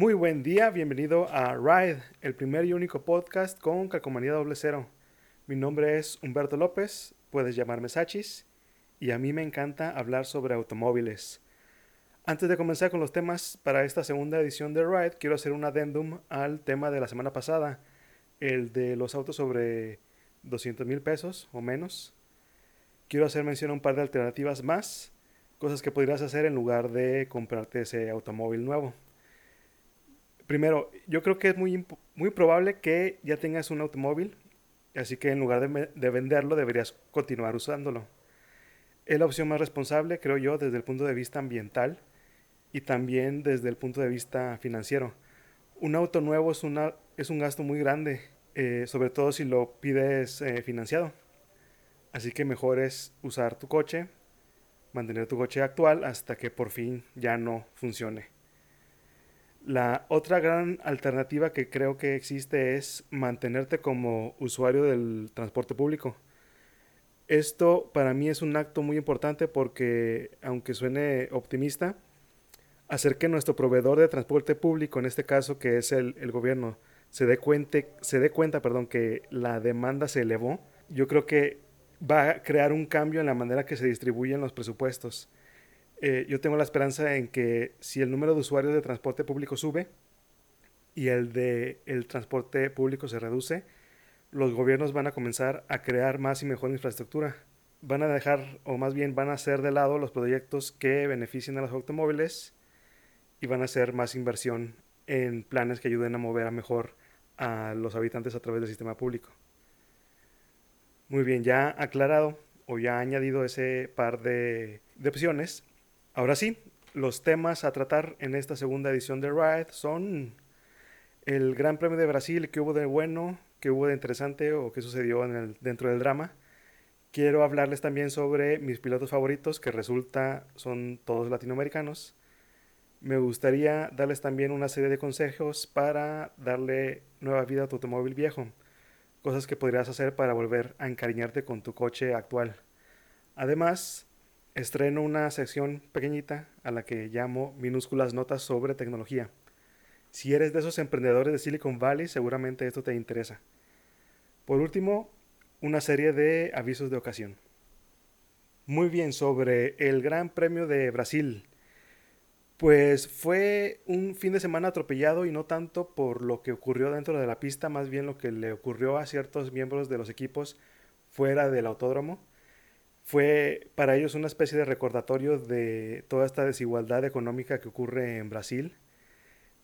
Muy buen día, bienvenido a Ride, el primer y único podcast con calcomanía doble cero. Mi nombre es Humberto López, puedes llamarme Sachis, y a mí me encanta hablar sobre automóviles. Antes de comenzar con los temas para esta segunda edición de Ride, quiero hacer un adendum al tema de la semana pasada, el de los autos sobre 200 mil pesos o menos. Quiero hacer mención a un par de alternativas más, cosas que podrías hacer en lugar de comprarte ese automóvil nuevo. Primero, yo creo que es muy, probable que ya tengas un automóvil, así que en lugar de, de, venderlo deberías continuar usándolo. Es la opción más responsable, creo yo, desde el punto de vista ambiental y también desde el punto de vista financiero. Un auto nuevo es un gasto muy grande, eh, sobre todo si lo pides eh, financiado. Así que mejor es usar tu coche, mantener tu coche actual hasta que por fin ya no funcione. La otra gran alternativa que creo que existe es mantenerte como usuario del transporte público. Esto para mí es un acto muy importante porque, aunque suene optimista, hacer que nuestro proveedor de transporte público, en este caso que es el, gobierno, se dé, cuenta, se dé cuenta perdón, que la demanda se elevó, yo creo que va a crear un cambio en la manera que se distribuyen los presupuestos. Eh, yo tengo la esperanza en que si el número de usuarios de transporte público sube y el de el transporte público se reduce, los gobiernos van a comenzar a crear más y mejor infraestructura. Van a dejar, o más bien van a hacer de lado los proyectos que beneficien a los automóviles y van a hacer más inversión en planes que ayuden a mover a mejor a los habitantes a través del sistema público. Muy bien, ya aclarado o ya añadido ese par de, de opciones, Ahora sí, los temas a tratar en esta segunda edición de Ride son el Gran Premio de Brasil, qué hubo de bueno, qué hubo de interesante o qué sucedió dentro del drama. Quiero hablarles también sobre mis pilotos favoritos, que resulta son todos latinoamericanos. Me gustaría darles también una serie de consejos para darle nueva vida a tu automóvil viejo. Cosas que podrías hacer para volver a encariñarte con tu coche actual. Además, estreno una sección pequeñita a la que llamo minúsculas notas sobre tecnología. Si eres de esos emprendedores de Silicon Valley, seguramente esto te interesa. Por último, una serie de avisos de ocasión. Muy bien, sobre el Gran Premio de Brasil. Pues fue un fin de semana atropellado y no tanto por lo que ocurrió dentro de la pista, más bien lo que le ocurrió a ciertos miembros de los equipos fuera del autódromo fue para ellos una especie de recordatorio de toda esta desigualdad económica que ocurre en Brasil.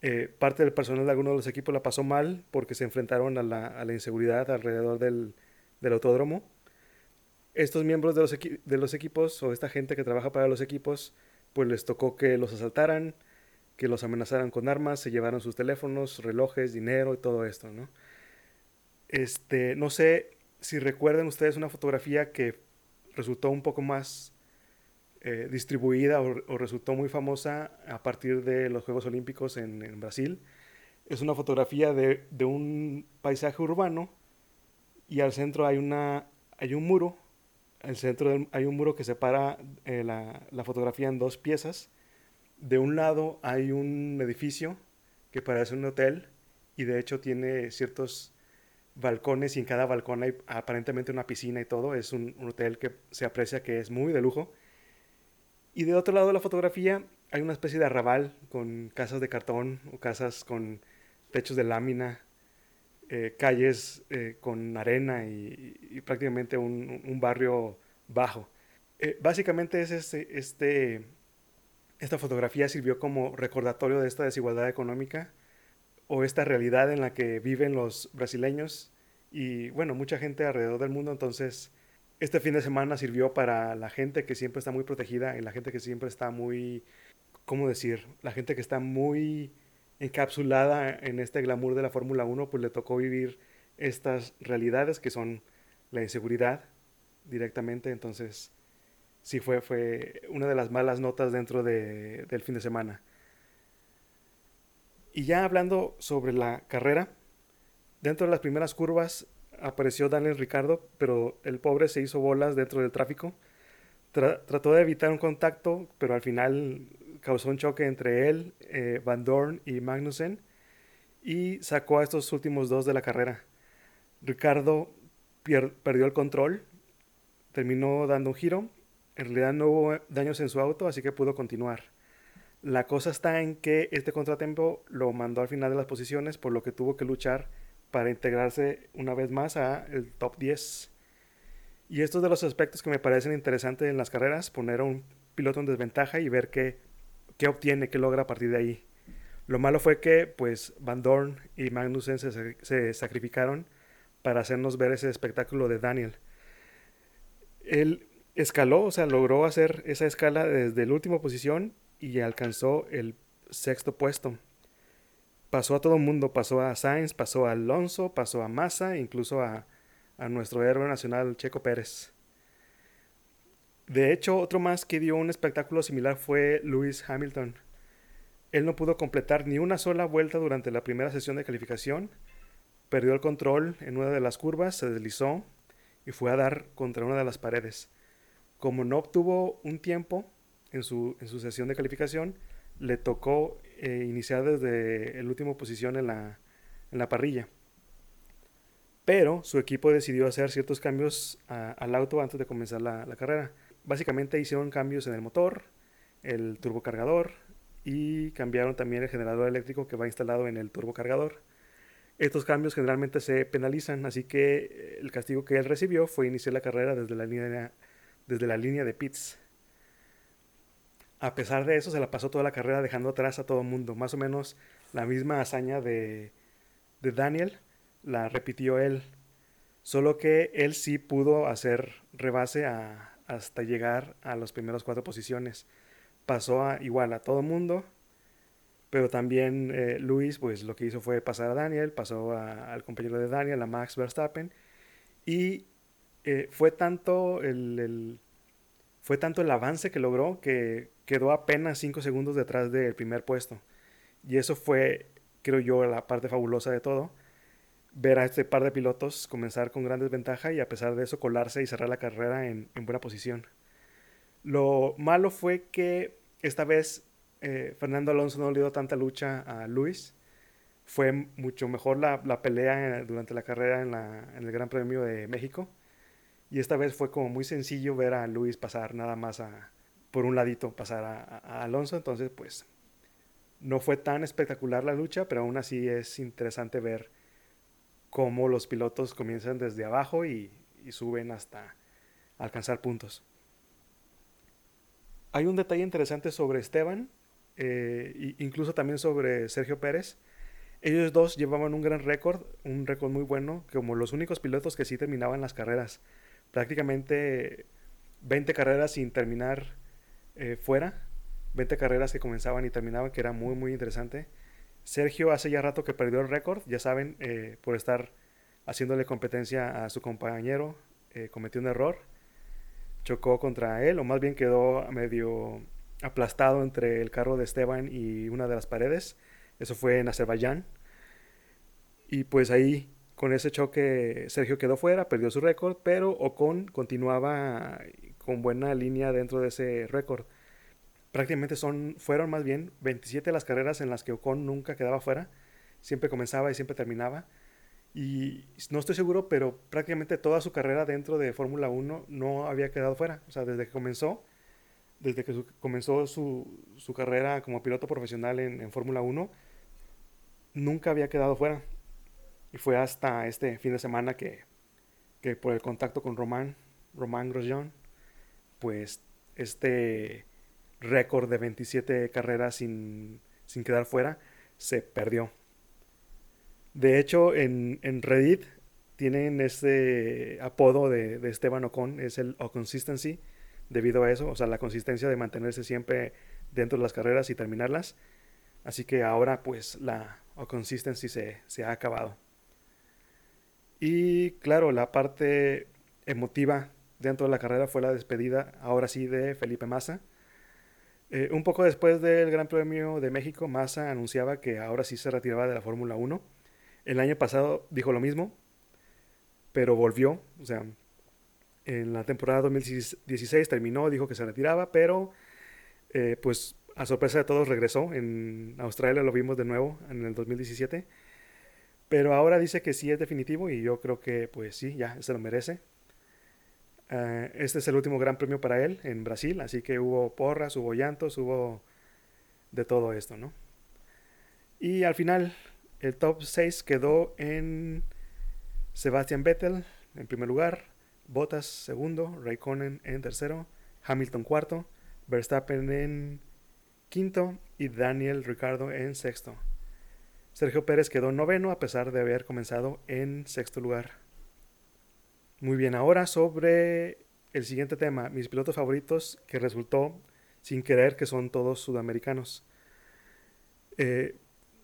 Eh, parte del personal de algunos de los equipos la pasó mal porque se enfrentaron a la, a la inseguridad alrededor del, del, autódromo. Estos miembros de los, de los equipos o esta gente que trabaja para los equipos, pues les tocó que los asaltaran, que los amenazaran con armas, se llevaron sus teléfonos, relojes, dinero y todo esto, ¿no? Este, no sé si recuerdan ustedes una fotografía que resultó un poco más eh, distribuida o, resultó muy famosa a partir de los Juegos Olímpicos en, Brasil. Es una fotografía de, de, un paisaje urbano y al centro hay, una, hay un muro. Al centro hay un muro que separa eh, la fotografía en dos piezas. De un lado hay un edificio que parece un hotel y de hecho tiene ciertos balcones y en cada balcón hay aparentemente una piscina y todo. Es un, hotel que se aprecia que es muy de lujo. Y de otro lado de la fotografía hay una especie de arrabal con casas de cartón o casas con techos de lámina, eh, calles eh, con arena y, prácticamente un, un, barrio bajo. Eh, básicamente es este, este, esta fotografía sirvió como recordatorio de esta desigualdad económica o esta realidad en la que viven los brasileños y bueno, mucha gente alrededor del mundo. Entonces, este fin de semana sirvió para la gente que siempre está muy protegida y la gente que siempre está muy, ¿cómo decir? La gente que está muy encapsulada en este glamour de la Fórmula 1, pues le tocó vivir estas realidades que son la inseguridad directamente. Entonces, sí fue, fue una de las malas notas dentro de, del fin de semana. Y ya hablando sobre la carrera, dentro de las primeras curvas apareció Daniel Ricardo, pero el pobre se hizo bolas dentro del tráfico. Tra trató de evitar un contacto, pero al final causó un choque entre él, eh, Van Dorn y Magnussen y sacó a estos últimos dos de la carrera. Ricardo perdió el control, terminó dando un giro, en realidad no hubo daños en su auto, así que pudo continuar. La cosa está en que este contratiempo lo mandó al final de las posiciones, por lo que tuvo que luchar para integrarse una vez más a el top 10. Y estos de los aspectos que me parecen interesantes en las carreras, poner a un piloto en desventaja y ver qué, qué obtiene, qué logra a partir de ahí. Lo malo fue que pues Van Dorn y Magnussen se, se sacrificaron para hacernos ver ese espectáculo de Daniel. Él escaló, o sea, logró hacer esa escala desde la última posición y alcanzó el sexto puesto. Pasó a todo el mundo, pasó a Sainz, pasó a Alonso, pasó a Massa, incluso a, a nuestro héroe nacional Checo Pérez. De hecho, otro más que dio un espectáculo similar fue Lewis Hamilton. Él no pudo completar ni una sola vuelta durante la primera sesión de calificación, perdió el control en una de las curvas, se deslizó y fue a dar contra una de las paredes. Como no obtuvo un tiempo en su, sesión de calificación, le tocó eh, iniciar desde la última posición en la, parrilla. Pero su equipo decidió hacer ciertos cambios al auto antes de comenzar la, la carrera. Básicamente hicieron cambios en el motor, el turbocargador y cambiaron también el generador eléctrico que va instalado en el turbocargador. Estos cambios generalmente se penalizan, así que eh, el castigo que él recibió fue iniciar la carrera desde la línea, desde la línea de pits. A pesar de eso, se la pasó toda la carrera dejando atrás a todo el mundo. Más o menos la misma hazaña de, de Daniel la repitió él. Solo que él sí pudo hacer rebase a, hasta llegar a las primeras cuatro posiciones. Pasó a, igual a todo mundo, pero también eh, Luis, pues lo que hizo fue pasar a Daniel, pasó al compañero de Daniel, a Max Verstappen, y eh, fue, tanto el, fue tanto el avance que logró que quedó apenas cinco segundos detrás del primer puesto. Y eso fue, creo yo, la parte fabulosa de todo ver a este par de pilotos comenzar con gran desventaja y a pesar de eso colarse y cerrar la carrera en, buena posición. Lo malo fue que esta vez eh, Fernando Alonso no le dio tanta lucha a Luis. Fue mucho mejor la, pelea durante la carrera en, el Gran Premio de México. Y esta vez fue como muy sencillo ver a Luis pasar nada más a, por un ladito, pasar a Alonso. Entonces, pues, no fue tan espectacular la lucha, pero aún así es interesante ver cómo los pilotos comienzan desde abajo y, suben hasta alcanzar puntos. Hay un detalle interesante sobre Esteban, e incluso también sobre Sergio Pérez. Ellos dos llevaban un gran récord, un récord muy bueno, como los únicos pilotos que sí terminaban las carreras. Prácticamente 20 carreras sin terminar eh, fuera, 20 carreras que comenzaban y terminaban, que era muy, muy interesante. Sergio hace ya rato que perdió el récord, ya saben, eh, por estar haciéndole competencia a su compañero, eh, cometió un error, chocó contra él, o más bien quedó medio aplastado entre el carro de Esteban y una de las paredes. Eso fue en Azerbaiyán. Y pues ahí, con ese choque, Sergio quedó fuera, perdió su récord, pero Ocon continuaba con buena línea dentro de ese récord prácticamente son, fueron más bien 27 las carreras en las que Ocon nunca quedaba fuera, siempre comenzaba y siempre terminaba. Y no estoy seguro, pero prácticamente toda su carrera dentro de Fórmula 1 no había quedado fuera. O sea, desde que comenzó, desde que comenzó su, su, carrera como piloto profesional en, en Fórmula 1, nunca había quedado fuera. Y fue hasta este fin de semana que, que por el contacto con Román, Román Grosjean, pues este récord de 27 carreras sin, quedar fuera, se perdió. De hecho, en, Reddit tienen este apodo de, Esteban Ocon, es el O-Consistency, debido a eso, o sea, la consistencia de mantenerse siempre dentro de las carreras y terminarlas. Así que ahora, pues, la O-Consistency se, se ha acabado. Y claro, la parte emotiva dentro de la carrera fue la despedida, ahora sí, de Felipe Massa eh, un poco después del Gran Premio de México, Massa anunciaba que ahora sí se retiraba de la Fórmula 1. El año pasado dijo lo mismo, pero volvió. O sea, en la temporada 2016 terminó, dijo que se retiraba, pero eh, pues a sorpresa de todos regresó. En Australia lo vimos de nuevo en el 2017. Pero ahora dice que sí es definitivo y yo creo que pues sí, ya se lo merece. Eh, este es el último gran premio para él en Brasil, así que hubo porras, hubo llantos, hubo de todo esto, ¿no? Y al final el top 6 quedó en Sebastian Vettel en primer lugar, Bottas segundo, Raikkonen en tercero, Hamilton cuarto, Verstappen en quinto y Daniel Ricardo en sexto. Sergio Pérez quedó noveno a pesar de haber comenzado en sexto lugar. Muy bien, ahora sobre el siguiente tema, mis pilotos favoritos que resultó sin querer que son todos sudamericanos. Eh,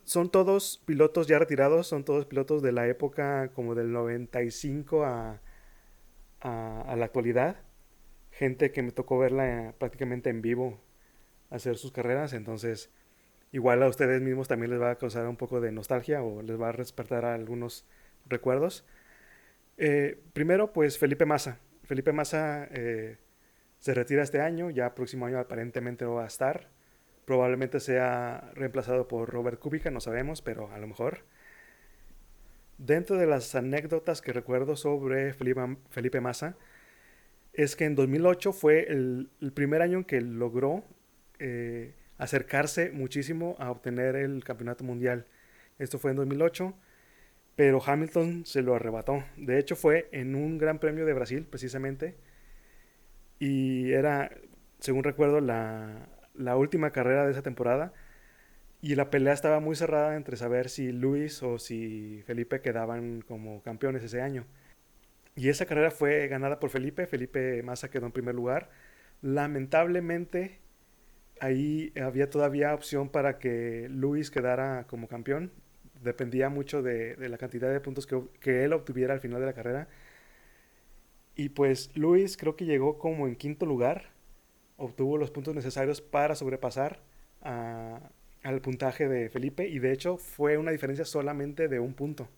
son todos pilotos ya retirados, son todos pilotos de la época como del 95 a, a, la actualidad. Gente que me tocó verla prácticamente en vivo hacer sus carreras, entonces igual a ustedes mismos también les va a causar un poco de nostalgia o les va a despertar algunos recuerdos. Eh, primero, pues Felipe Massa. Felipe Massa eh, se retira este año, ya próximo año aparentemente no va a estar. Probablemente sea reemplazado por Robert Kubica, no sabemos, pero a lo mejor. Dentro de las anécdotas que recuerdo sobre Felipe, Massa, es que en 2008 fue el, primer año en que logró eh, acercarse muchísimo a obtener el campeonato mundial. Esto fue en 2008, pero Hamilton se lo arrebató. De hecho fue en un Gran Premio de Brasil precisamente y era, según recuerdo, la, última carrera de esa temporada y la pelea estaba muy cerrada entre saber si Luis o si Felipe quedaban como campeones ese año. Y esa carrera fue ganada por Felipe, Felipe Massa quedó en primer lugar. Lamentablemente ahí había todavía opción para que Luis quedara como campeón. Dependía mucho de, la cantidad de puntos que, que él obtuviera al final de la carrera. Y pues Luis creo que llegó como en quinto lugar obtuvo los puntos necesarios para sobrepasar al puntaje de Felipe y de hecho fue una diferencia solamente de un punto.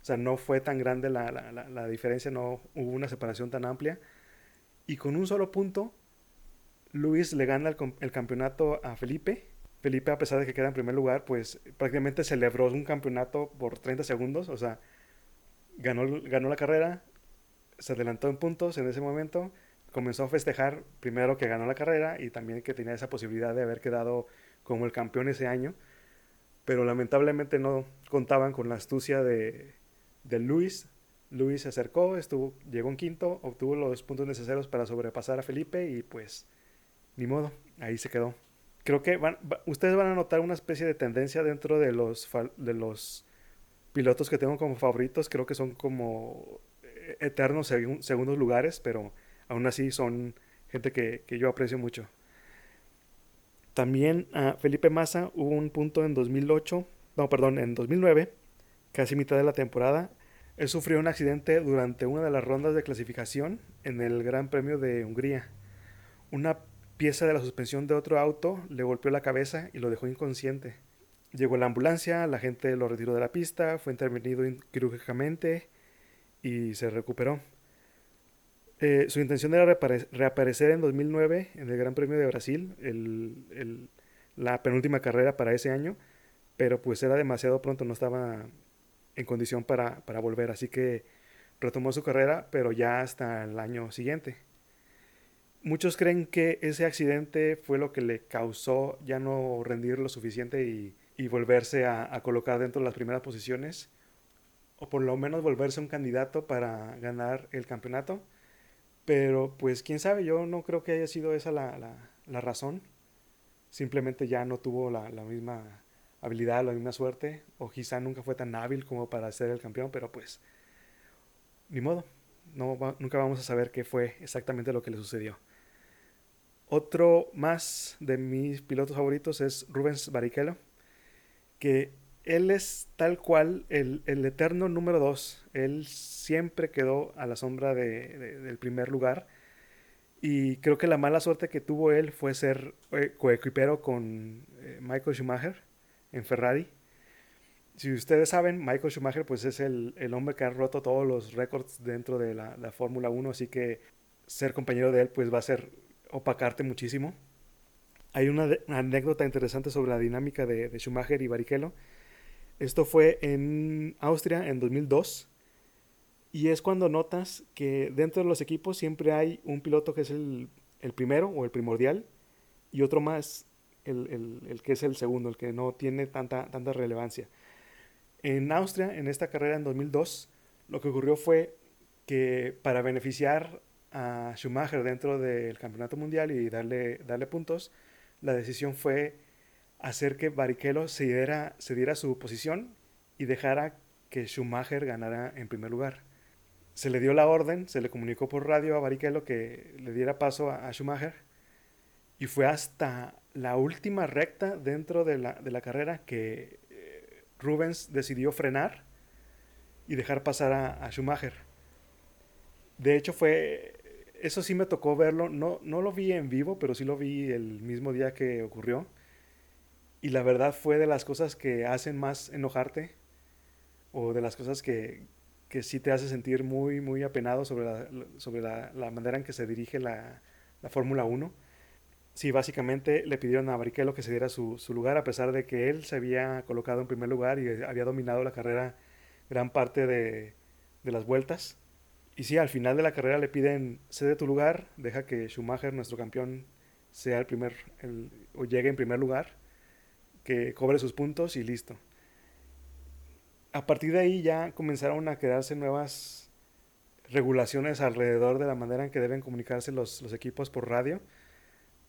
O sea, no fue tan grande la, diferencia, no hubo una separación tan amplia. Y con un solo punto, Luis le gana el, campeonato a Felipe. Felipe, a pesar de que queda en primer lugar, pues prácticamente celebró un campeonato por 30 segundos. O sea, ganó, ganó la carrera, se adelantó en puntos en ese momento comenzó a festejar primero que ganó la carrera y también que tenía esa posibilidad de haber quedado como el campeón ese año, pero lamentablemente no contaban con la astucia de, de Luis. Luis se acercó, estuvo, llegó en quinto, obtuvo los puntos necesarios para sobrepasar a Felipe y pues ni modo, ahí se quedó. Creo que van, ustedes van a notar una especie de tendencia dentro de los, de los pilotos que tengo como favoritos, creo que son como eh, eternos segundos lugares, pero aún así son gente que, yo aprecio mucho. También a Felipe Massa hubo un punto en 2008, no, perdón, en 2009, casi mitad de la temporada. Él sufrió un accidente durante una de las rondas de clasificación en el Gran Premio de Hungría. Una pieza de la suspensión de otro auto le golpeó la cabeza y lo dejó inconsciente. Llegó la ambulancia, la gente lo retiró de la pista, fue intervenido quirúrgicamente y se recuperó. Eh, su intención era reaparecer en 2009 en el Gran Premio de Brasil, la penúltima carrera para ese año, pero pues era demasiado pronto, no estaba en condición para, para volver, así que retomó su carrera, pero ya hasta el año siguiente. Muchos creen que ese accidente fue lo que le causó ya no rendir lo suficiente y, volverse a, colocar dentro de las primeras posiciones, o por lo menos volverse un candidato para ganar el campeonato. Pero pues quién sabe, yo no creo que haya sido esa la, la, razón. Simplemente ya no tuvo la, la, misma habilidad, la misma suerte. O quizá nunca fue tan hábil como para ser el campeón, pero pues ni modo. No, nunca vamos a saber qué fue exactamente lo que le sucedió. Otro más de mis pilotos favoritos es Rubens Barrichello, que él es tal cual el, eterno número dos. Él siempre quedó a la sombra del primer lugar. Y creo que la mala suerte que tuvo él fue ser eh, coequipero con eh, Michael Schumacher en Ferrari. Si ustedes saben, Michael Schumacher pues es el, hombre que ha roto todos los récords dentro de la, la Fórmula 1, así que ser compañero de él pues va a ser opacarte muchísimo. hay una, anécdota interesante sobre la dinámica de, Schumacher y Barrichello. Esto fue en Austria en 2002. Y es cuando notas que dentro de los equipos siempre hay un piloto que es el, primero o el primordial y otro más, el, el, el, que es el segundo, el que no tiene tanta, tanta relevancia. En Austria, en esta carrera en 2002, lo que ocurrió fue que para beneficiar a Schumacher dentro del campeonato mundial y darle, darle puntos, la decisión fue hacer que Barrichello se diera, se diera su posición y dejara que Schumacher ganara en primer lugar. Se le dio la orden, se le comunicó por radio a Barrichello que le diera paso a, Schumacher y fue hasta la última recta dentro de la, de la carrera que eh, Rubens decidió frenar y dejar pasar a Schumacher. De hecho fue eso sí me tocó verlo. No, no lo vi en vivo, pero sí lo vi el mismo día que ocurrió. Y la verdad fue de las cosas que hacen más enojarte. O de las cosas que, que sí te hace sentir muy, muy apenado sobre la, sobre la, la manera en que se dirige la, la Fórmula 1. Sí, básicamente le pidieron a Barrichello que se diera su, su, lugar, a pesar de que él se había colocado en primer lugar y había dominado la carrera gran parte de, de las vueltas. Y sí, al final de la carrera le piden, cede tu lugar, deja que Schumacher, nuestro campeón, sea el primer, o llegue en primer lugar, que cobre sus puntos y listo. A partir de ahí ya comenzaron a crearse nuevas regulaciones alrededor de la manera en que deben comunicarse los, los equipos por radio,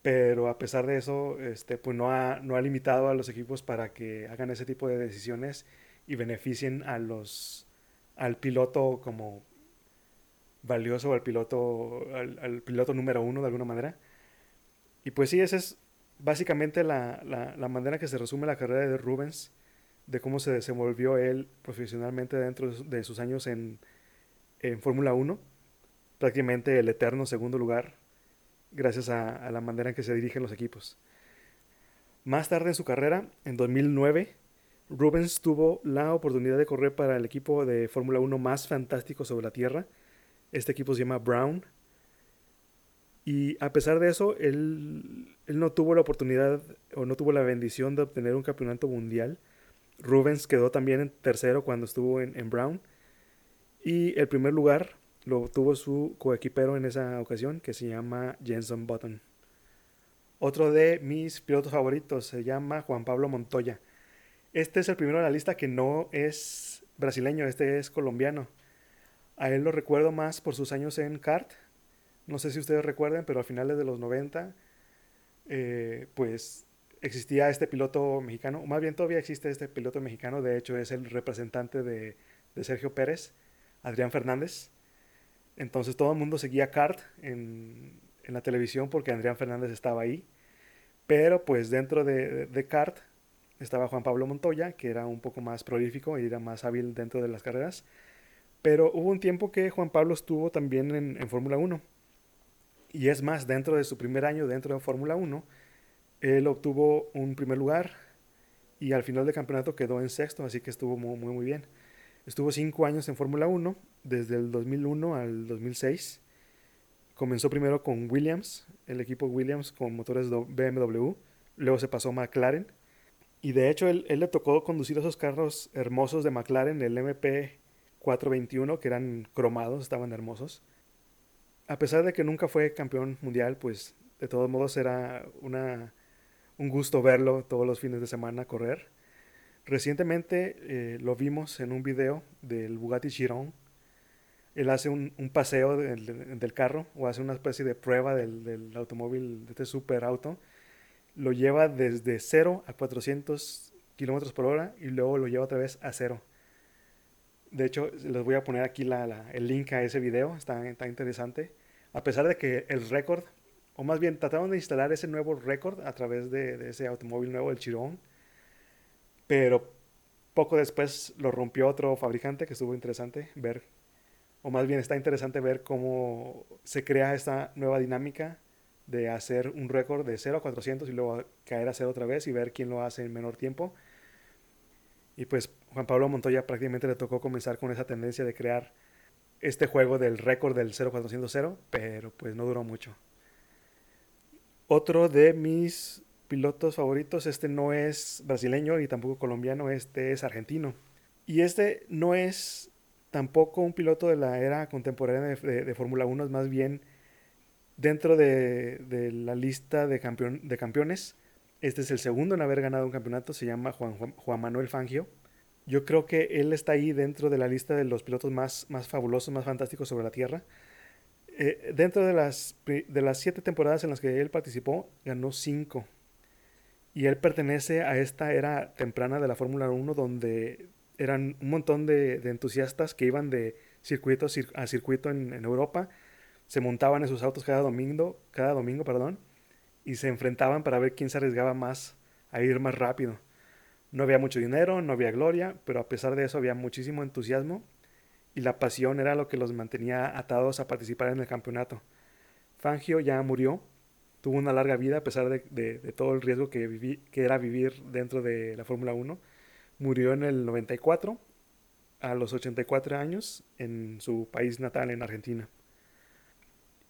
pero a pesar de eso, este, pues no ha, no ha limitado a los equipos para que hagan ese tipo de decisiones y beneficien a los, al piloto como valioso al piloto, al, piloto número uno de alguna manera. Y pues sí, esa es básicamente la, la, la, manera que se resume la carrera de Rubens, de cómo se desenvolvió él profesionalmente dentro de sus años en, en Fórmula 1, prácticamente el eterno segundo lugar, gracias a, a la manera en que se dirigen los equipos. Más tarde en su carrera, en 2009, Rubens tuvo la oportunidad de correr para el equipo de Fórmula 1 más fantástico sobre la Tierra, este equipo se llama Brown. Y a pesar de eso, él, él, no tuvo la oportunidad o no tuvo la bendición de obtener un campeonato mundial. Rubens quedó también en tercero cuando estuvo en, en Brown. Y el primer lugar lo obtuvo su coequipero en esa ocasión, que se llama Jenson Button. Otro de mis pilotos favoritos se llama Juan Pablo Montoya. Este es el primero de la lista que no es brasileño, este es colombiano. A él lo recuerdo más por sus años en kart. No sé si ustedes recuerden, pero a finales de los 90, eh, pues existía este piloto mexicano, o más bien todavía existe este piloto mexicano, de hecho es el representante de, de Sergio Pérez, Adrián Fernández. Entonces todo el mundo seguía kart en, en, la televisión porque Adrián Fernández estaba ahí. Pero pues dentro de, de, kart estaba Juan Pablo Montoya, que era un poco más prolífico y era más hábil dentro de las carreras. Pero hubo un tiempo que Juan Pablo estuvo también en, Fórmula 1. Y es más, dentro de su primer año dentro de Fórmula 1, él obtuvo un primer lugar y al final del campeonato quedó en sexto, así que estuvo muy, muy, muy bien. Estuvo cinco años en Fórmula 1, desde el 2001 al 2006. Comenzó primero con Williams, el equipo Williams con motores BMW, luego se pasó a McLaren. Y de hecho, él, él le tocó conducir esos carros hermosos de McLaren, el MP 421 que eran cromados, estaban hermosos. A pesar de que nunca fue campeón mundial, pues de todos modos era una, un gusto verlo todos los fines de semana correr. Recientemente eh, lo vimos en un video del Bugatti Chiron. Él hace un, paseo del, carro o hace una especie de prueba del, del automóvil, de este super auto. Lo lleva desde 0 a 400 kilómetros por hora y luego lo lleva otra vez a cero. De hecho, les voy a poner aquí la, la, el link a ese video, está, está interesante. A pesar de que el récord, o más bien trataron de instalar ese nuevo récord a través de, ese automóvil nuevo, el Chirón, pero poco después lo rompió otro fabricante que estuvo interesante ver, o más bien está interesante ver cómo se crea esta nueva dinámica de hacer un récord de 0 a 400 y luego caer a 0 otra vez y ver quién lo hace en menor tiempo. Y pues Juan Pablo Montoya prácticamente le tocó comenzar con esa tendencia de crear este juego del récord del 0400, pero pues no duró mucho. Otro de mis pilotos favoritos, este no es brasileño y tampoco colombiano, este es argentino. Y este no es tampoco un piloto de la era contemporánea de, Fórmula 1, es más bien dentro de, la lista de, de campeones. Este es el segundo en haber ganado un campeonato, se llama Juan, Manuel Fangio. Yo creo que él está ahí dentro de la lista de los pilotos más, más fabulosos, más fantásticos sobre la Tierra. Eh, dentro de las, de las siete temporadas en las que él participó, ganó cinco. Y él pertenece a esta era temprana de la Fórmula 1 donde eran un montón de, entusiastas que iban de circuito a circuito en, Europa, se montaban en sus autos cada domingo, cada domingo, perdón, y se enfrentaban para ver quién se arriesgaba más a ir más rápido. No había mucho dinero, no había gloria, pero a pesar de eso había muchísimo entusiasmo y la pasión era lo que los mantenía atados a participar en el campeonato. Fangio ya murió, tuvo una larga vida a pesar de, todo el riesgo que, que era vivir dentro de la Fórmula 1 Murió en el 94, a los 84 años, en su país natal, en Argentina.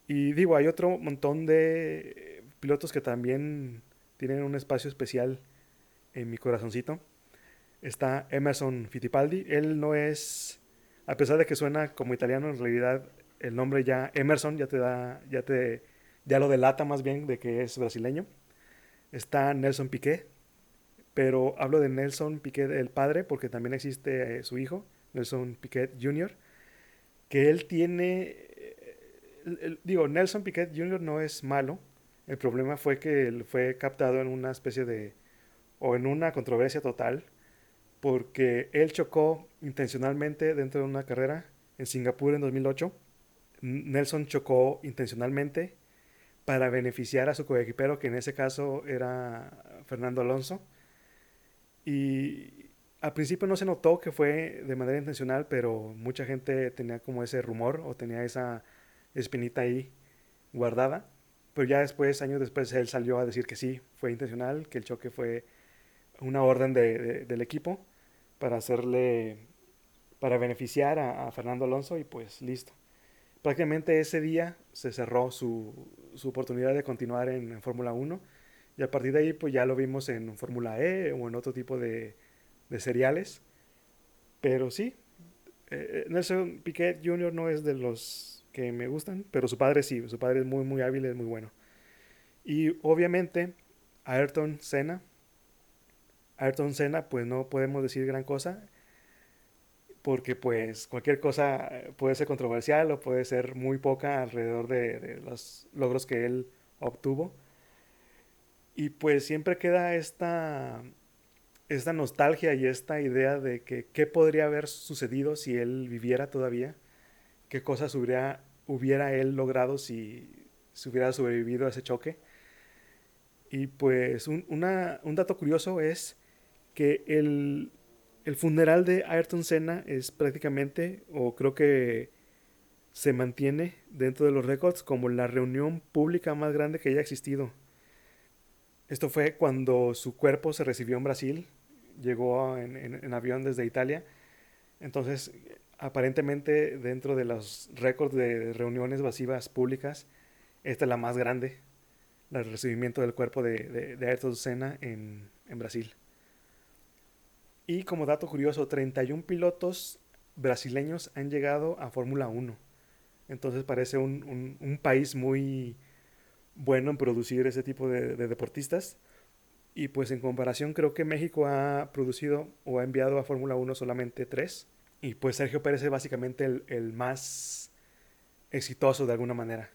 Y digo, hay otro montón de pilotos que también tienen un espacio especial en mi corazoncito. Está Emerson Fittipaldi. Él no es, a pesar de que suena como italiano, en realidad el nombre ya Emerson ya te da, ya te, ya lo delata más bien de que es brasileño. Está Nelson Piquet, pero hablo de Nelson Piquet, el padre, porque también existe eh, su hijo, Nelson Piquet Jr., que él tiene, eh, digo, Nelson Piquet Jr. no es malo, el problema fue que él fue captado en una especie de, o en una controversia total, porque él chocó intencionalmente dentro de una carrera en Singapur en 2008. Nelson chocó intencionalmente para beneficiar a su coequipero, que en ese caso era Fernando Alonso y al principio no se notó que fue de manera intencional, pero mucha gente tenía como ese rumor o tenía esa espinita ahí guardada. Pero ya después, años después, él salió a decir que sí, fue intencional, que el choque fue una orden del equipo para hacerle, para beneficiar a, Fernando Alonso y pues listo. Prácticamente ese día se cerró su, su oportunidad de continuar en, Fórmula 1 y a partir de ahí, pues ya lo vimos en Fórmula E o en otro tipo de, de seriales. Pero sí, eh, Nelson Piquet Jr. no es de los que me gustan, pero su padre sí, su padre es muy, muy hábil, es muy bueno. Y obviamente, Ayrton Senna. Ayrton Senna, pues no podemos decir gran cosa, porque pues cualquier cosa puede ser controversial o puede ser muy poca alrededor de, los logros que él obtuvo. Y pues siempre queda esta, esta nostalgia y esta idea de que qué podría haber sucedido si él viviera todavía, qué cosas hubiera, hubiera él logrado si, si hubiera sobrevivido a ese choque. Y pues un, un dato curioso es que el, el, funeral de Ayrton Senna es prácticamente, o creo que se mantiene dentro de los récords como la reunión pública más grande que haya existido. Esto fue cuando su cuerpo se recibió en Brasil, llegó en, avión desde Italia. Entonces, aparentemente, dentro de los récords de reuniones masivas públicas, esta es la más grande, el recibimiento del cuerpo de, de, Ayrton Senna en, Brasil. Y como dato curioso, 31 pilotos brasileños han llegado a Fórmula 1. Entonces parece un país muy bueno en producir ese tipo de, deportistas. Y pues en comparación creo que México ha producido o ha enviado a Fórmula 1 solamente tres. Y pues Sergio Pérez es básicamente el, el más exitoso de alguna manera.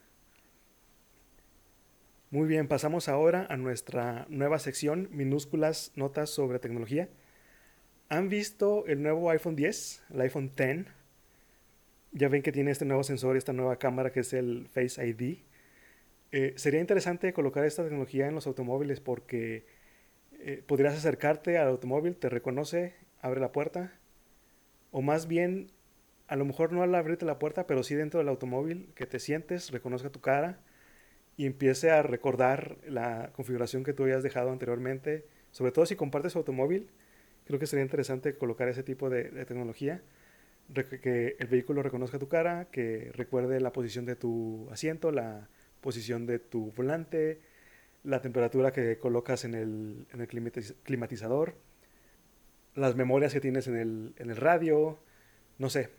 Muy bien, pasamos ahora a nuestra nueva sección, minúsculas notas sobre tecnología. ¿Han visto el nuevo iPhone 10, el iPhone 10? Ya ven que tiene este nuevo sensor, esta nueva cámara que es el Face ID. Eh, sería interesante colocar esta tecnología en los automóviles porque eh, podrías acercarte al automóvil, te reconoce, abre la puerta, o más bien, a lo mejor no al abrirte la puerta, pero sí dentro del automóvil, que te sientes, reconozca tu cara y empiece a recordar la configuración que tú habías dejado anteriormente, sobre todo si compartes automóvil, creo que sería interesante colocar ese tipo de, de tecnología que el vehículo reconozca tu cara, que recuerde la posición de tu asiento, la posición de tu volante, la temperatura que colocas en el, en el climatizador, las memorias que tienes en el, en el radio, no sé.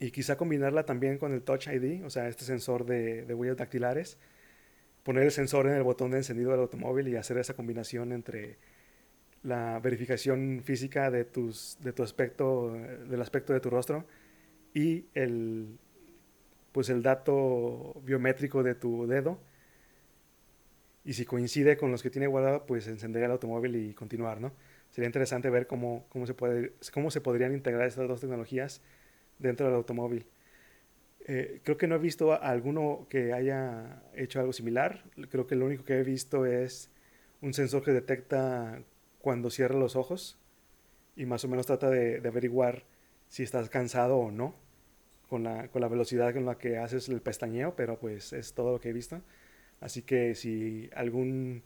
Y quizá combinarla también con el Touch ID, o sea, este sensor de, de huellas dactilares. Poner el sensor en el botón de encendido del automóvil y hacer esa combinación entre la verificación física de, tus, de tu aspecto, del aspecto de tu rostro y el, pues el dato biométrico de tu dedo. Y si coincide con los que tiene guardado, pues encender el automóvil y continuar, ¿no? Sería interesante ver cómo, cómo, se, puede, cómo se podrían integrar estas dos tecnologías dentro del automóvil. Eh, creo que no he visto a alguno que haya hecho algo similar. Creo que lo único que he visto es un sensor que detecta cuando cierra los ojos y más o menos trata de, averiguar si estás cansado o no con la, con la, velocidad con la que haces el pestañeo, pero pues es todo lo que he visto. Así que si algún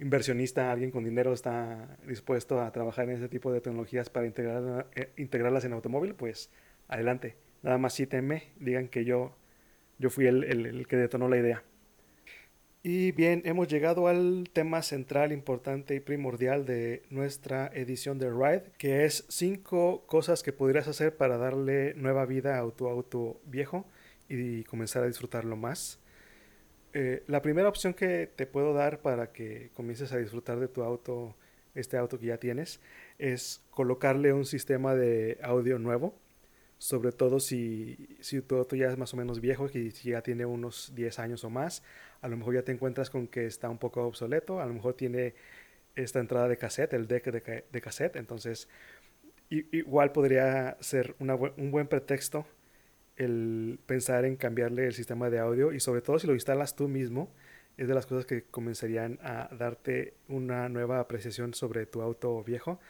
inversionista, alguien con dinero está dispuesto a trabajar en ese tipo de tecnologías para integrar, eh, integrarlas en automóvil, pues adelante. Nada más cítenme, digan que yo, yo fui el, el que detonó la idea. Y bien, hemos llegado al tema central, importante y primordial de nuestra edición de Ride, que es cinco cosas que podrías hacer para darle nueva vida a tu auto viejo y comenzar a disfrutarlo más. Eh, la primera opción que te puedo dar para que comiences a disfrutar de tu auto, este auto que ya tienes, es colocarle un sistema de audio nuevo sobre todo si, si tu auto ya es más o menos viejo, que ya tiene unos 10 años o más, a lo mejor ya te encuentras con que está un poco obsoleto, a lo mejor tiene esta entrada de cassette, el deck de, de cassette, entonces igual podría ser un buen pretexto el pensar en cambiarle el sistema de audio y sobre todo si lo instalas tú mismo, es de las cosas que comenzarían a darte una nueva apreciación sobre tu auto viejo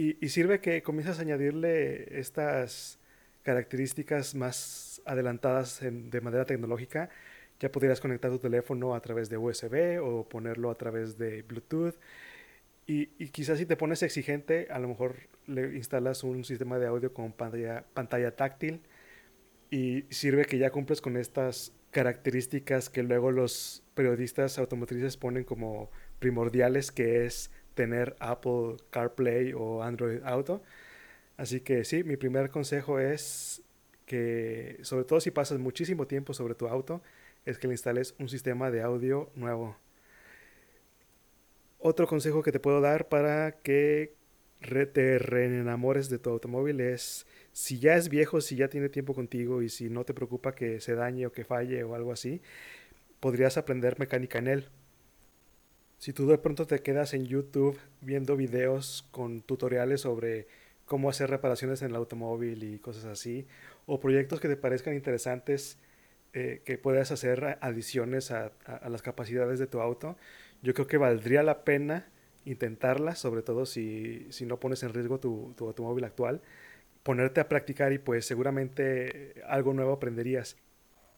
y, sirve que comienzas a añadirle estas características más adelantadas de manera tecnológica. Ya podrías conectar tu teléfono a través de USB o ponerlo a través de Bluetooth. Y, quizás si te pones exigente, a lo mejor le instalas un sistema de audio con pantalla, pantalla táctil y sirve que ya cumples con estas características que luego los periodistas automotrices ponen como primordiales, que es tener Apple CarPlay o Android Auto. Así que sí, mi primer consejo es que, sobre todo si pasas muchísimo tiempo sobre tu auto, es que le instales un sistema de audio nuevo. Otro consejo que te puedo dar para que te reenamores de tu automóvil es si ya es viejo, si ya tiene tiempo contigo y si no te preocupa que se dañe o que falle o algo así, podrías aprender mecánica en él. Si tú de pronto te quedas en YouTube viendo videos con tutoriales sobre cómo hacer reparaciones en el automóvil y cosas así, o proyectos que te parezcan interesantes, eh, que puedas hacer adiciones a, las capacidades de tu auto, yo creo que valdría la pena intentarlas, sobre todo si, no pones en riesgo tu, tu automóvil actual, ponerte a practicar y pues seguramente algo nuevo aprenderías.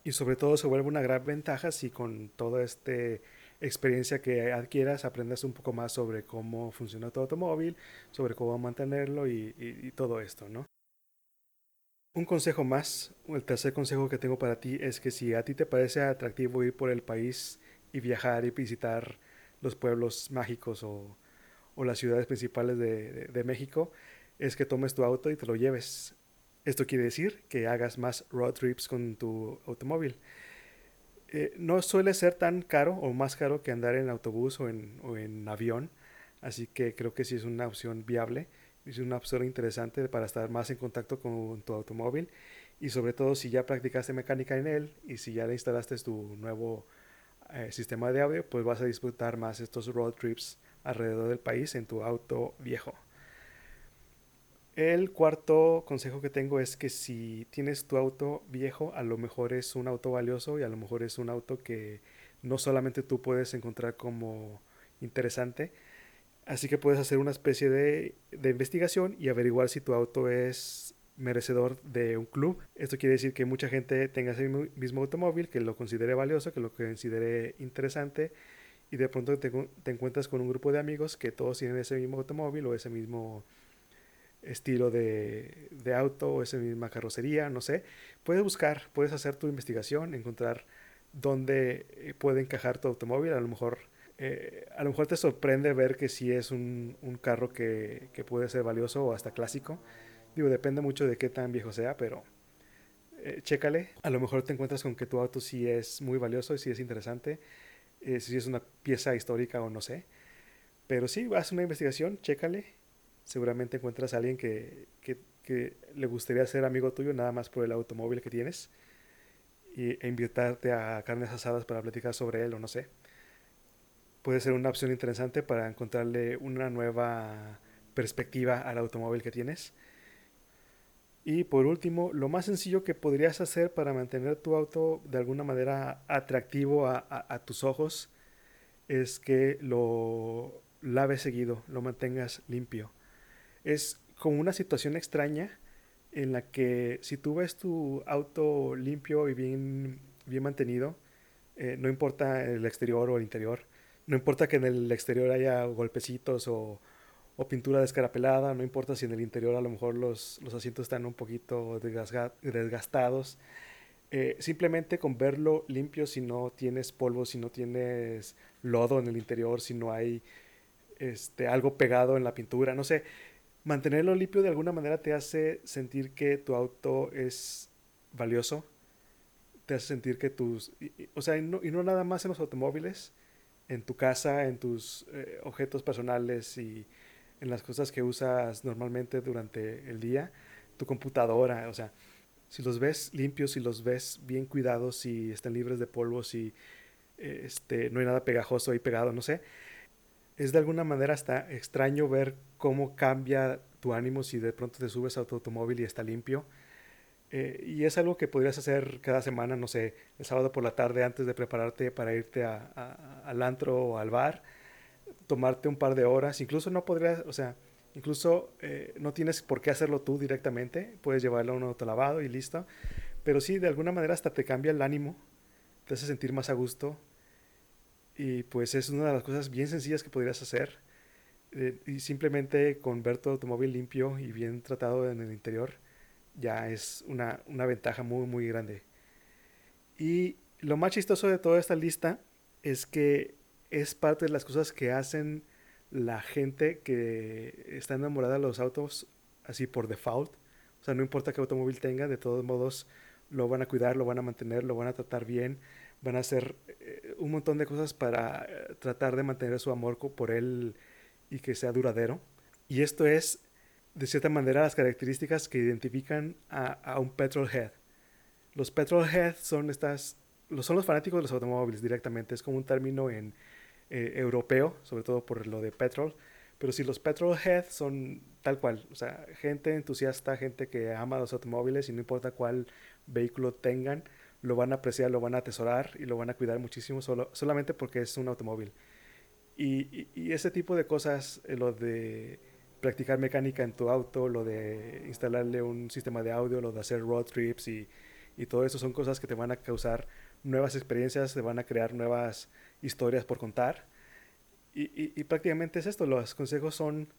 Y sobre todo se vuelve una gran ventaja si con todo este experiencia que adquieras aprendas un poco más sobre cómo funciona tu automóvil, sobre cómo mantenerlo y, todo esto, ¿no? Un consejo más, el tercer consejo que tengo para ti es que si a ti te parece atractivo ir por el país y viajar y visitar los pueblos mágicos o, las ciudades principales de México, es que tomes tu auto y te lo lleves. Esto quiere decir que hagas más road trips con tu automóvil. Eh, no suele ser tan caro o más caro que andar en autobús o en, avión, así que creo que sí es una opción viable, es una opción interesante para estar más en contacto con tu automóvil y sobre todo si ya practicaste mecánica en él y si ya le instalaste tu nuevo eh, sistema de audio, pues vas a disfrutar más estos road trips alrededor del país en tu auto viejo. El cuarto consejo que tengo es que si tienes tu auto viejo, a lo mejor es un auto valioso y a lo mejor es un auto que no solamente tú puedes encontrar como interesante, así que puedes hacer una especie de, investigación y averiguar si tu auto es merecedor de un club. Esto quiere decir que mucha gente tenga ese mismo automóvil, que lo considere valioso, que lo considere interesante y de pronto te encuentras con un grupo de amigos que todos tienen ese mismo automóvil o ese mismo estilo de, auto o esa misma carrocería, no sé. Puedes buscar, puedes hacer tu investigación, encontrar dónde eh, puede encajar tu automóvil. A lo mejor, eh, a lo mejor te sorprende ver que si es un, un carro que, que, puede ser valioso o hasta clásico. Digo, depende mucho de qué tan viejo sea, pero eh, chécale. A lo mejor te encuentras con que tu auto sí es muy valioso y sí es interesante, eh, si es una pieza histórica o no sé. Pero sí, haz una investigación, chécale. Seguramente encuentras a alguien que, que, que le gustaría ser amigo tuyo nada más por el automóvil que tienes y, e invitarte a carnes asadas para platicar sobre él o no sé. Puede ser una opción interesante para encontrarle una nueva perspectiva al automóvil que tienes. Y por último, lo más sencillo que podrías hacer para mantener tu auto de alguna manera atractivo a, a, tus ojos es que lo laves seguido, lo mantengas limpio. Es como una situación extraña en la que si tú ves tu auto limpio y bien, bien mantenido, eh, no importa el exterior o el interior, no importa que en el exterior haya golpecitos o, pintura descarapelada, no importa si en el interior a lo mejor los, los asientos están un poquito desgastados. Eh, simplemente con verlo limpio, si no tienes polvo, si no tienes lodo en el interior, si no hay este, algo pegado en la pintura, no sé, mantenerlo limpio de alguna manera te hace sentir que tu auto es valioso, te hace sentir que tus, o sea, y no, nada más en los automóviles, en tu casa, en tus eh, objetos personales y en las cosas que usas normalmente durante el día, tu computadora, o sea, si los ves limpios, si los ves bien cuidados, si están libres de polvo, si este, no hay nada pegajoso ahí pegado, no sé, es de alguna manera hasta extraño ver cómo cambia tu ánimo si de pronto te subes a tu automóvil y está limpio. Eh, y es algo que podrías hacer cada semana, no sé, el sábado por la tarde antes de prepararte para irte a, al antro o al bar tomarte un par de horas, incluso no podrías, o sea, incluso eh, no tienes por qué hacerlo tú directamente, puedes llevarlo a un autolavado y listo, pero sí, de alguna manera hasta te cambia el ánimo, te hace sentir más a gusto y pues es una de las cosas bien sencillas que podrías hacer eh, y simplemente con ver tu automóvil limpio y bien tratado en el interior ya es una, una ventaja muy muy grande. Y lo más chistoso de toda esta lista es que es parte de las cosas que hacen la gente que está enamorada de los autos así por default. O sea, no importa qué automóvil tenga, de todos modos lo van a cuidar, lo van a mantener, lo van a tratar bien, van a hacer eh, un montón de cosas para eh, tratar de mantener su amor por él y que sea duradero. Y esto es, de cierta manera, las características que identifican a, a un petrolhead. Los petrolheads son estas, son los fanáticos de los automóviles directamente. Es como un término en, eh, europeo, sobre todo por lo de petrol. Pero si los petrolheads son tal cual, o sea, gente entusiasta, gente que ama los automóviles y no importa cuál vehículo tengan, lo van a apreciar, lo van a atesorar y lo van a cuidar muchísimo solo, solamente porque es un automóvil. Y, y, ese tipo de cosas, eh, lo de practicar mecánica en tu auto, lo de instalarle un sistema de audio, lo de hacer road trips y, y todo eso son cosas que te van a causar nuevas experiencias, te van a crear nuevas historias por contar. Y, prácticamente es esto, los consejos son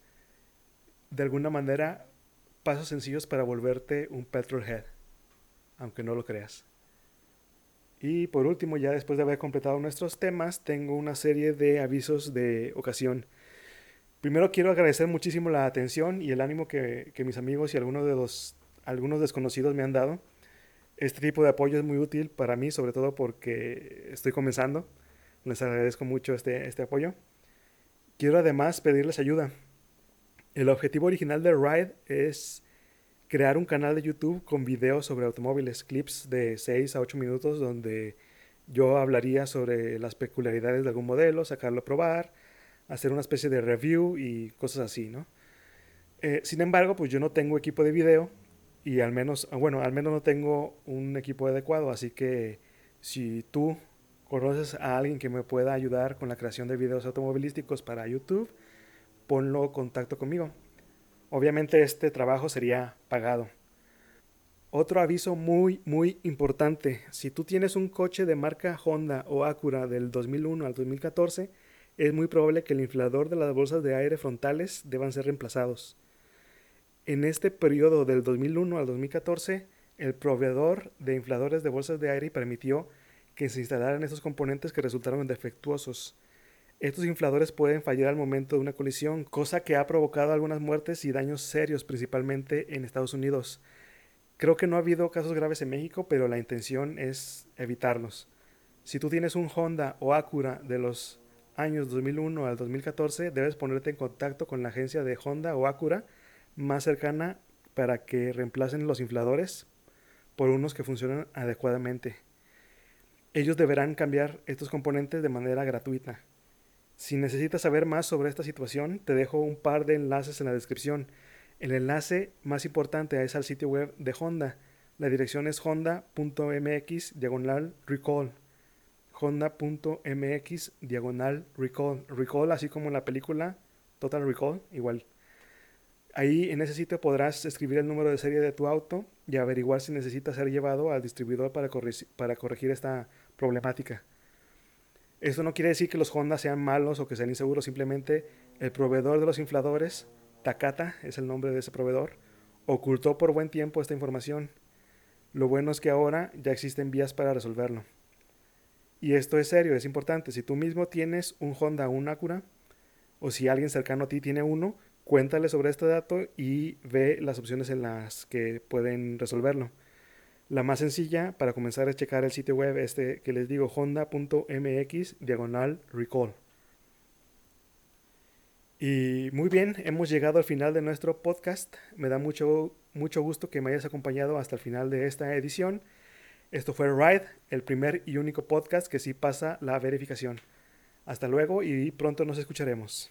de alguna manera pasos sencillos para volverte un petrolhead, aunque no lo creas. Y por último, ya después de haber completado nuestros temas, tengo una serie de avisos de ocasión. Primero quiero agradecer muchísimo la atención y el ánimo que, que mis amigos y algunos de los algunos desconocidos me han dado. Este tipo de apoyo es muy útil para mí, sobre todo porque estoy comenzando les agradezco mucho este, este apoyo. Quiero además pedirles ayuda. El objetivo original de Ride es crear un canal de YouTube con videos sobre automóviles, clips de 6 a 8 minutos donde yo hablaría sobre las peculiaridades de algún modelo, sacarlo a probar, hacer una especie de review y cosas así, ¿no? Eh, sin embargo, pues yo no tengo equipo de video y al menos, bueno, al menos no tengo un equipo adecuado, así que si tú conoces a alguien que me pueda ayudar con la creación de videos automovilísticos para YouTube, ponlo en contacto conmigo. Obviamente este trabajo sería pagado. Otro aviso muy, muy importante. Si tú tienes un coche de marca Honda o Acura del 2001 al 2014, es muy probable que el inflador de las bolsas de aire frontales deban ser reemplazados. En este periodo del 2001 al 2014, el proveedor de infladores de bolsas de aire permitió que se instalaran estos componentes que resultaron defectuosos. Estos infladores pueden fallar al momento de una colisión, cosa que ha provocado algunas muertes y daños serios, principalmente en Estados Unidos. Creo que no ha habido casos graves en México, pero la intención es evitarlos. Si tú tienes un Honda o Acura de los años 2001 al 2014, debes ponerte en contacto con la agencia de Honda o Acura más cercana para que reemplacen los infladores por unos que funcionan adecuadamente. Ellos deberán cambiar estos componentes de manera gratuita. Si necesitas saber más sobre esta situación, te dejo un par de enlaces en la descripción. El enlace más importante es al sitio web de Honda. La dirección es honda.mx diagonal recall. Honda.mx diagonal recall. Recall así como en la película Total Recall, igual. Ahí en ese sitio podrás escribir el número de serie de tu auto y averiguar si necesita ser llevado al distribuidor para, para corregir esta problemática. Esto no quiere decir que los Honda sean malos o que sean inseguros, simplemente el proveedor de los infladores, Takata es el nombre de ese proveedor, ocultó por buen tiempo esta información. Lo bueno es que ahora ya existen vías para resolverlo. Y esto es serio, es importante. Si tú mismo tienes un Honda o un Acura, o si alguien cercano a ti tiene uno, cuéntale sobre este dato y ve las opciones en las que pueden resolverlo. La más sencilla para comenzar es checar el sitio web este que les digo honda.mx diagonal recall. Y muy bien, hemos llegado al final de nuestro podcast. Me da mucho, mucho gusto que me hayas acompañado hasta el final de esta edición. Esto fue Ride, el primer y único podcast que sí pasa la verificación. Hasta luego y pronto nos escucharemos.